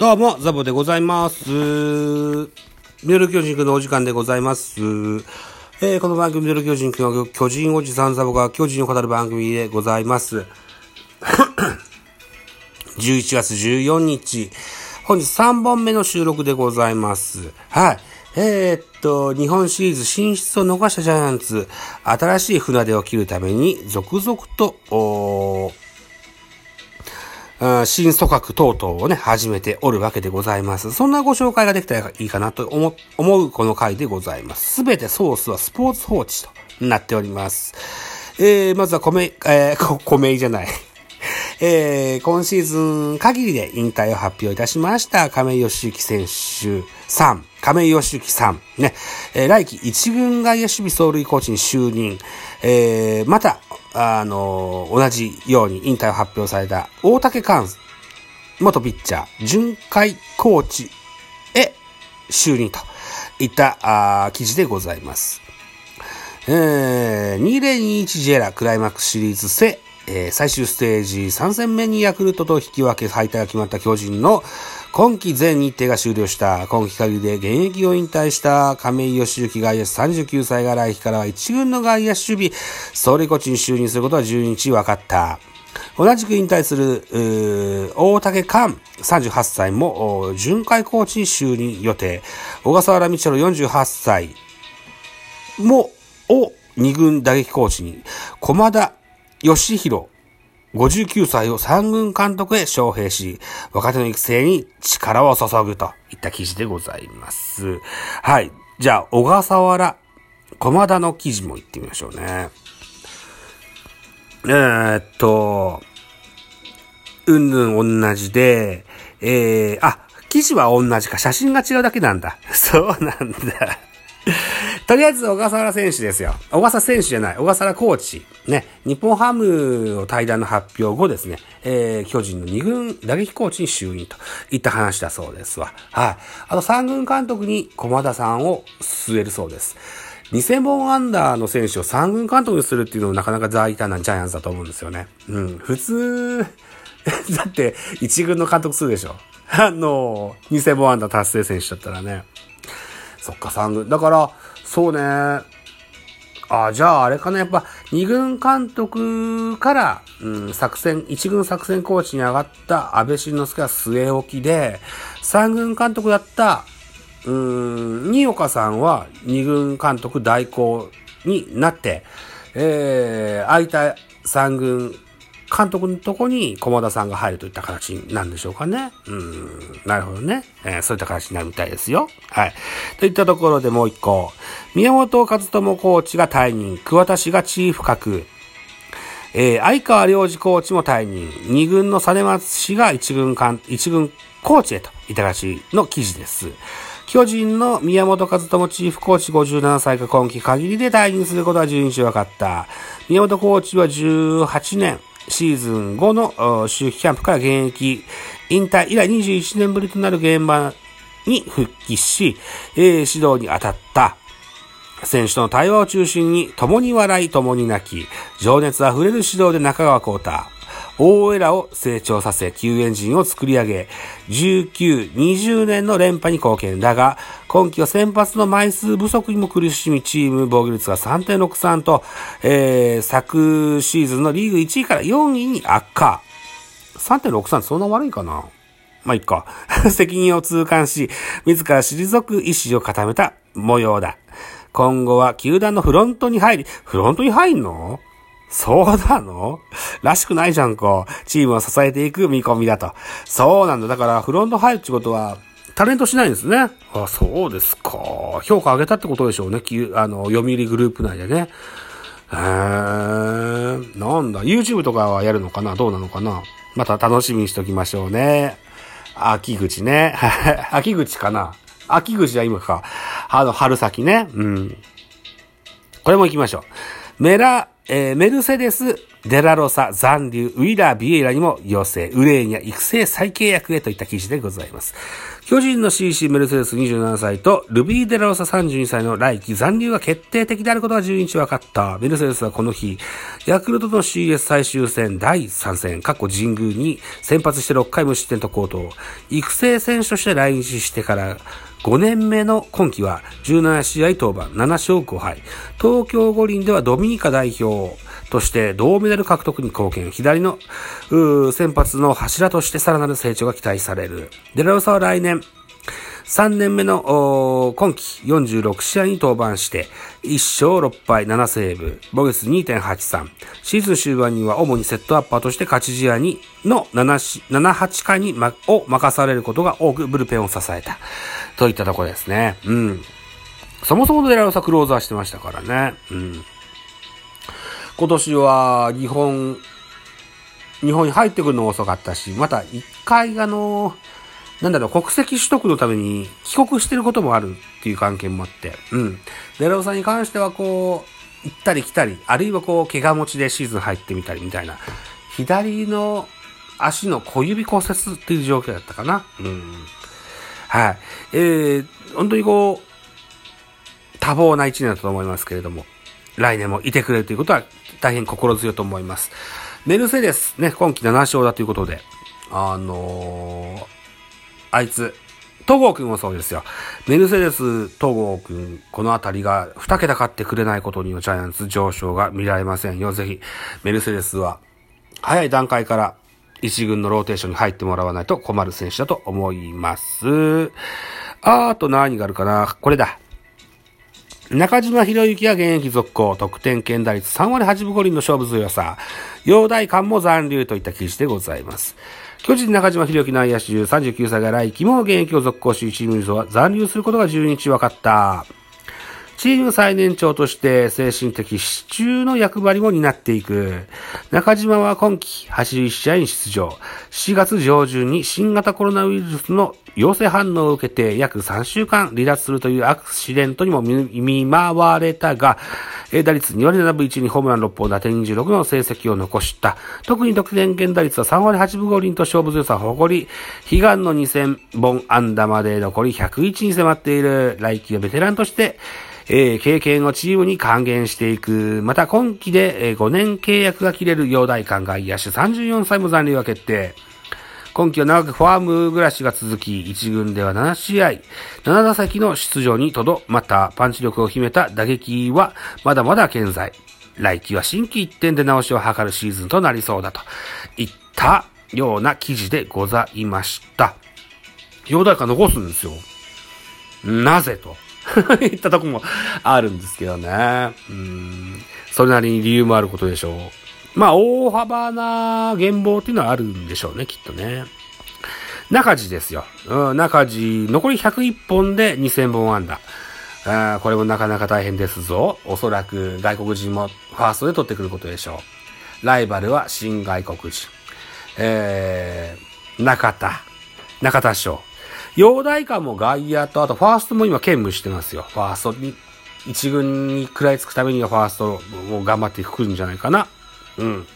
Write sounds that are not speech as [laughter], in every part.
どうも、ザボでございます。ミドル巨人くんのお時間でございます。えーこの番組ミドル巨人くんは巨人おじさんザボが巨人を語る番組でございます。[coughs] 11月14日、本日3本目の収録でございます。はい。えーっと、日本シリーズ進出を逃したジャイアンツ、新しい船出を切るために、続々と、新組閣等々をね、始めておるわけでございます。そんなご紹介ができたらいいかなと思うこの回でございます。すべてソースはスポーツ報知となっております。えー、まずは米、えー、米じゃない。[laughs] えー、今シーズン限りで引退を発表いたしました亀井義行選手さん、亀井義行さん、ね、えー来季一軍外野守備走塁コーチに就任、えー、また、あのー同じように引退を発表された大竹寛元ピッチャー、巡回コーチへ就任といったあ記事でございます。えー、2021ジェラクライマックスシリーズセ、えー最終ステージ3戦目にヤクルトと引き分け敗退が決まった巨人の今季全日程が終了した今季限りで現役を引退した亀井義行外野手39歳が来季からは一軍の外野手守備、総理コーチに就任することは12日分かった。同じく引退する、大竹寛38歳も巡回コーチに就任予定。小笠原道郎48歳も、を二軍打撃コーチに、駒田義弘59歳を三軍監督へ招聘し、若手の育成に力を注ぐといった記事でございます。はい。じゃあ、小笠原、駒田の記事も言ってみましょうね。えーっと、うんぬん同じで、えー、あ、記事は同じか、写真が違うだけなんだ。[laughs] そうなんだ。とりあえず、小笠原選手ですよ。小笠選手じゃない、小笠原コーチ。ね、日本ハムを対談の発表後ですね、えー、巨人の2軍打撃コーチに就任といった話だそうですわ。はい。あと3軍監督に駒田さんを据えるそうです。2000本アンダーの選手を3軍監督にするっていうのもなかなか大胆なジャイアンツだと思うんですよね。うん。普通、[laughs] だって1軍の監督するでしょ。あの、2000本アンダー達成選手だったらね。そっか、3軍。だから、そうね。あじゃああれかな、やっぱ、2軍監督から、うん、作戦、1軍作戦コーチに上がった安倍晋之助は据え置きで、3軍監督だった、うーん、新岡さんは2軍監督代行になって、えー、空いた3軍監督のとこに駒田さんが入るといった形なんでしょうかね。うん、なるほどね。えーそういった形になるみたいですよ。はい。といったところでもう一個。宮本和智コーチが退任。桑田氏がチーフ格。えー相川良二コーチも退任。二軍の実松氏が一軍監、一軍コーチへといった形の記事です。巨人の宮本和智チーフコーチ57歳が今季限りで退任することは12日分かった。宮本コーチは18年、シーズン後の周期キャンプから現役引退以来21年ぶりとなる現場に復帰し、えー指導に当たった。選手との対話を中心に、共に笑い、共に泣き、情熱あふれる指導で中川幸太、大江らを成長させ、救援陣を作り上げ、19、20年の連覇に貢献だが、今季は先発の枚数不足にも苦しみ、チーム防御率が3.63と、えー、昨シーズンのリーグ1位から4位に悪化。3.63ってそんな悪いかな？まあ、いっか。[laughs] 責任を痛感し、自ら退く意思を固めた模様だ。今後は球団のフロントに入り、フロントに入んの？そうなの？らしくないじゃんか。チームを支えていく見込みだと。そうなんだ。だから、フロント入るってことは、タレントしないんですね。あ、そうですか。評価上げたってことでしょうね。あの、読売グループ内でね。へー。なんだ。YouTube とかはやるのかな？どうなのかな？また楽しみにしておきましょうね。秋口ね。[laughs] 秋口かな？秋口は今か。あの、春先ね。うん。これも行きましょう。メラ、えー、メルセデス、デラロサ、残留、ウィラー、ビエイラにも要請、ウレーニャ、育成再契約へといった記事でございます。巨人の CC メルセデス27歳と、ルビー・デラロサ32歳の来季残留が決定的であることが12日分かった。メルセデスはこの日、ヤクルトの CS 最終戦第3戦、過去神宮に先発して6回無失点と高騰。育成選手として来日してから、5年目の今季は17試合登板、7勝5敗。東京五輪ではドミニカ代表として銅メダル獲得に貢献。左の先発の柱としてさらなる成長が期待される。デラロサは来年、3年目の今季46試合に登板して、1勝6敗7セーブ、ボゲス2.83。シーズン終盤には主にセットアッパーとして勝ち試合にの7、7、8回に、ま、を任されることが多くブルペンを支えた。といったとこですね。うん。そもそもデラロサクローザーしてましたからね。うん。今年は日本、日本に入ってくるの遅かったし、また一回あの、なんだろう、国籍取得のために帰国してることもあるっていう関係もあって、うん。デラロサに関してはこう、行ったり来たり、あるいはこう、怪我持ちでシーズン入ってみたりみたいな、左の足の小指骨折っていう状況だったかな。うん。はい。えー、本当にこう、多忙な一年だと思いますけれども、来年もいてくれるということは大変心強いと思います。メルセデス、ね、今季7勝だということで、あのー、あいつ、戸郷くんもそうですよ。メルセデス、戸郷くん、このあたりが2桁勝ってくれないことにはジャイアンツ上昇が見られませんよ。ぜひ、メルセデスは、早い段階から一軍のローテーションに入ってもらわないと困る選手だと思います。あーと何があるかなこれだ。中島博之は現役続行、得点圏打率3割8分5厘の勝負強さ、陽大館も残留といった記事でございます。巨人中島博之内野手39歳が来季も現役を続行し、チームに残留することが12日分かった。チーム最年長として精神的支柱の役割も担っていく。中島は今季81試合に出場。4月上旬に新型コロナウイルスの陽性反応を受けて約3週間離脱するというアクシデントにも見舞われたが、打率2割7分1にホームラン6本、打点26の成績を残した。特に得点圏打率は3割8分5厘と勝負強さを誇り、悲願の2000本安打まで残り101に迫っている来季はベテランとして、えー、経験をチームに還元していく。また今季で、えー、5年契約が切れる陽大館外野手34歳も残留が決定。今季は長くファーム暮らしが続き、1軍では7試合、7打席の出場にとどまったパンチ力を秘めた打撃はまだまだ健在。来季は新規一点で直しを図るシーズンとなりそうだといったような記事でございました。陽大館残すんですよ。なぜと。[laughs] いったとこもあるんですけどね。うん。それなりに理由もあることでしょう。まあ、大幅な減俸っていうのはあるんでしょうね、きっとね。中地ですよ。うん、中地、残り101本で2000本安打。あこれもなかなか大変ですぞ。おそらく外国人もファーストで取ってくることでしょう。ライバルは新外国人。えー、中田。中田賞。陽大館も外野と、あとファーストも今兼務してますよ。ファーストに、一軍に食らいつくためにはファーストを頑張ってくるんじゃないかな。うん。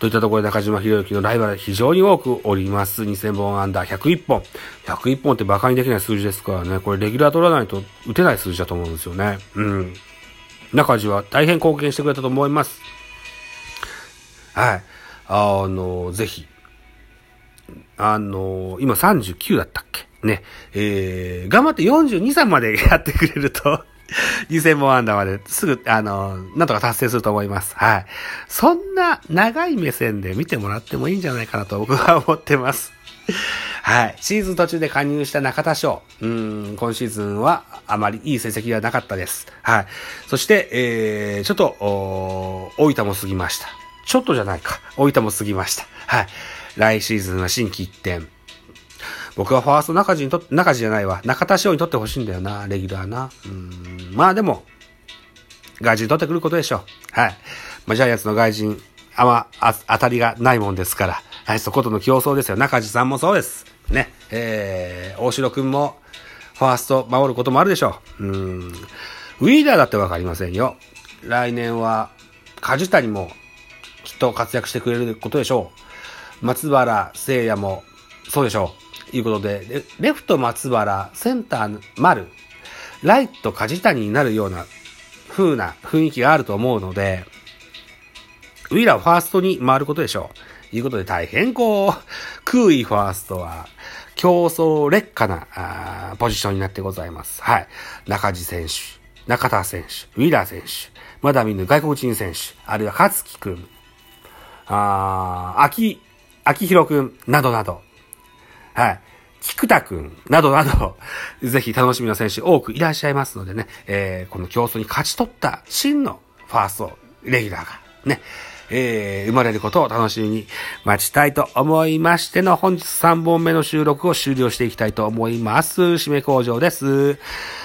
といったところで中島博之のライバル非常に多くおります。2000本アンダー101本。101本って馬鹿にできない数字ですからね。これレギュラー取らないと打てない数字だと思うんですよね。うん。中地は大変貢献してくれたと思います。はい。あの、ぜひ。あの、今39だったっけ？ね、えー、頑張って42歳まで [laughs] やってくれると2000本安打まですぐ、あの、なんとか達成すると思います。はい。そんな長い目線で見てもらってもいいんじゃないかなと僕は思ってます。はい。シーズン途中で加入した中田翔。うん、今シーズンはあまりいい成績はなかったです。はい。そして、えー、ちょっと、大分も過ぎました。ちょっとじゃないか。大分も過ぎました。はい。来シーズンは新規一点。僕はファースト中地にと、中地じゃないわ。中田翔にとってほしいんだよな、レギュラーな。うん。まあでも、外人取ってくることでしょう。はい。まあ、ジャイアンツの外人、あんま、あ、当たりがないもんですから。はい、そことの競争ですよ。中地さんもそうです。ね。えー、大城くんも、ファースト守ることもあるでしょう。うん。ウィーダーだってわかりませんよ。来年は、梶谷もきっと活躍してくれることでしょう。松原聖也もそうでしょう。いうことで、レフト松原、センター丸、ライト梶谷になるような風な雰囲気があると思うので、ウィラーファーストに回ることでしょう。いうことで大変こう、空位ファーストは競争劣化なポジションになってございます。はい。中地選手、中田選手、ウィラー選手、まだ見ぬ外国人選手、あるいは勝木くん、あ秋、秋広くん、などなど、はい。菊田くん、などなど、[laughs] ぜひ楽しみな選手多くいらっしゃいますのでね、えー、この競争に勝ち取った真のファーストレギュラーが、ね、えー、生まれることを楽しみに待ちたいと思いましての本日3本目の収録を終了していきたいと思います。締め工場です。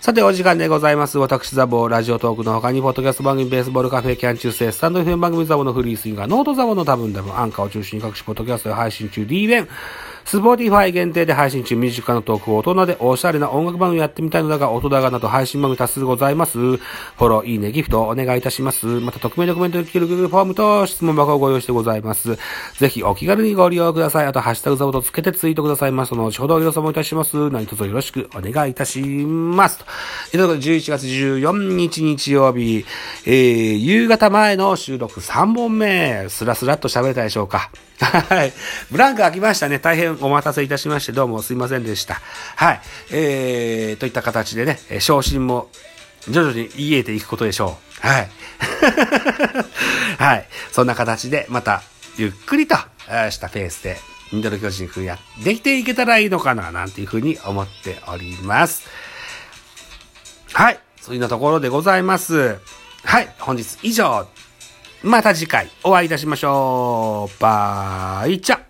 さて、お時間でございます。私、ザボー、ラジオトークの他に、ポッドキャスト番組、ベースボールカフェ、キャン中世、スタンド FM 番組ザボのフリースインガー、ノートザボの多分でも、アンカーを中心に各種ポッドキャストで配信中、D 弁、スポーティファイ限定で配信中、身近なトークを大人でおしゃれな音楽番組やってみたいのだが、音高など配信番組多数ございます。フォロー、いいね、ギフトお願いいたします。また、匿名でコメントできる Google フォームと質問箱をご用意してございます。ぜひ、お気軽にご利用ください。あと、ハッシュタグザボとつけてツイートくださいます。その後ほどお予想もいたします。何卒よろしくお願いいたします。ということで、11月14日日曜日、えー、夕方前の収録3本目、スラスラっと喋れたでしょうか。[laughs] はい。ブランク空きましたね。大変お待たせいたしまして、どうもすいませんでした。はい。えー、といった形でね、昇進も徐々に癒えていくことでしょう。はい。[laughs] はい。そんな形で、また、ゆっくりとしたペースで、ミドル巨人風やできていけたらいいのかな、なんていうふうに思っております。はい。そういうようなところでございます。はい。本日以上また次回お会いいたしましょう。バイチャ